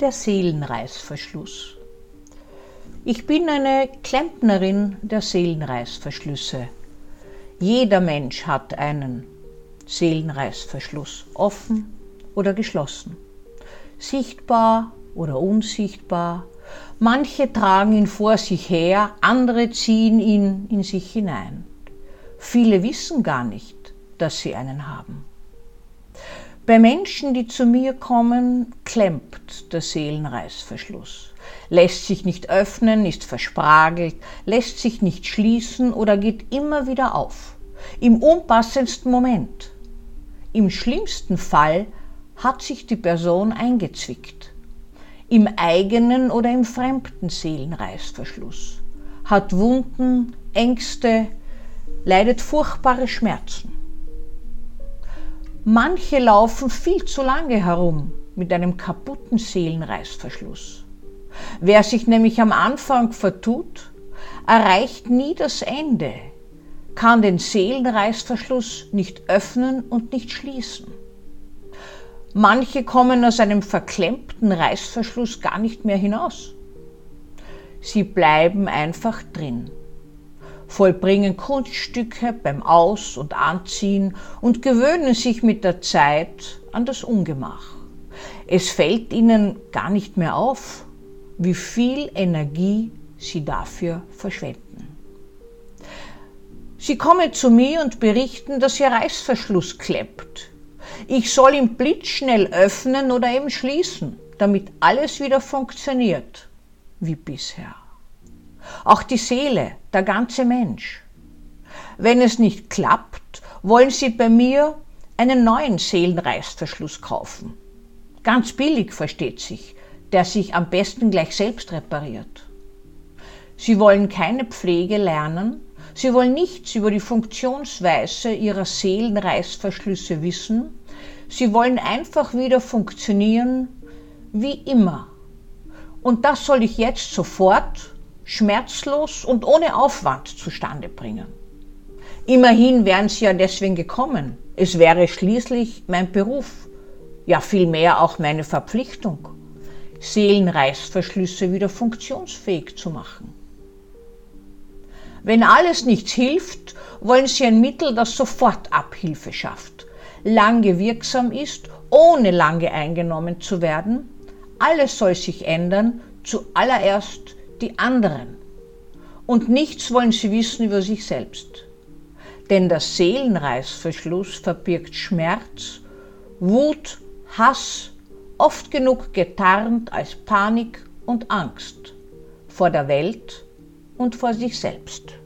Der Seelenreißverschluss. Ich bin eine Klempnerin der Seelenreißverschlüsse. Jeder Mensch hat einen Seelenreißverschluss, offen oder geschlossen, sichtbar oder unsichtbar. Manche tragen ihn vor sich her, andere ziehen ihn in sich hinein. Viele wissen gar nicht, dass sie einen haben. Bei Menschen, die zu mir kommen, klemmt der Seelenreißverschluss, lässt sich nicht öffnen, ist verspragelt, lässt sich nicht schließen oder geht immer wieder auf, im unpassendsten Moment. Im schlimmsten Fall hat sich die Person eingezwickt, im eigenen oder im fremden Seelenreißverschluss, hat Wunden, Ängste, leidet furchtbare Schmerzen. Manche laufen viel zu lange herum mit einem kaputten Seelenreißverschluss. Wer sich nämlich am Anfang vertut, erreicht nie das Ende, kann den Seelenreißverschluss nicht öffnen und nicht schließen. Manche kommen aus einem verklemmten Reißverschluss gar nicht mehr hinaus. Sie bleiben einfach drin vollbringen Kunststücke beim Aus- und Anziehen und gewöhnen sich mit der Zeit an das Ungemach. Es fällt ihnen gar nicht mehr auf, wie viel Energie sie dafür verschwenden. Sie kommen zu mir und berichten, dass ihr Reißverschluss klemmt. Ich soll ihn blitzschnell öffnen oder eben schließen, damit alles wieder funktioniert wie bisher auch die Seele, der ganze Mensch. Wenn es nicht klappt, wollen Sie bei mir einen neuen Seelenreißverschluss kaufen. Ganz billig, versteht sich, der sich am besten gleich selbst repariert. Sie wollen keine Pflege lernen, Sie wollen nichts über die Funktionsweise Ihrer Seelenreißverschlüsse wissen, Sie wollen einfach wieder funktionieren wie immer. Und das soll ich jetzt sofort schmerzlos und ohne Aufwand zustande bringen. Immerhin wären sie ja deswegen gekommen. Es wäre schließlich mein Beruf, ja vielmehr auch meine Verpflichtung, Seelenreißverschlüsse wieder funktionsfähig zu machen. Wenn alles nichts hilft, wollen sie ein Mittel, das sofort Abhilfe schafft, lange wirksam ist, ohne lange eingenommen zu werden. Alles soll sich ändern, zuallererst die anderen. Und nichts wollen sie wissen über sich selbst. Denn der Seelenreißverschluss verbirgt Schmerz, Wut, Hass, oft genug getarnt als Panik und Angst vor der Welt und vor sich selbst.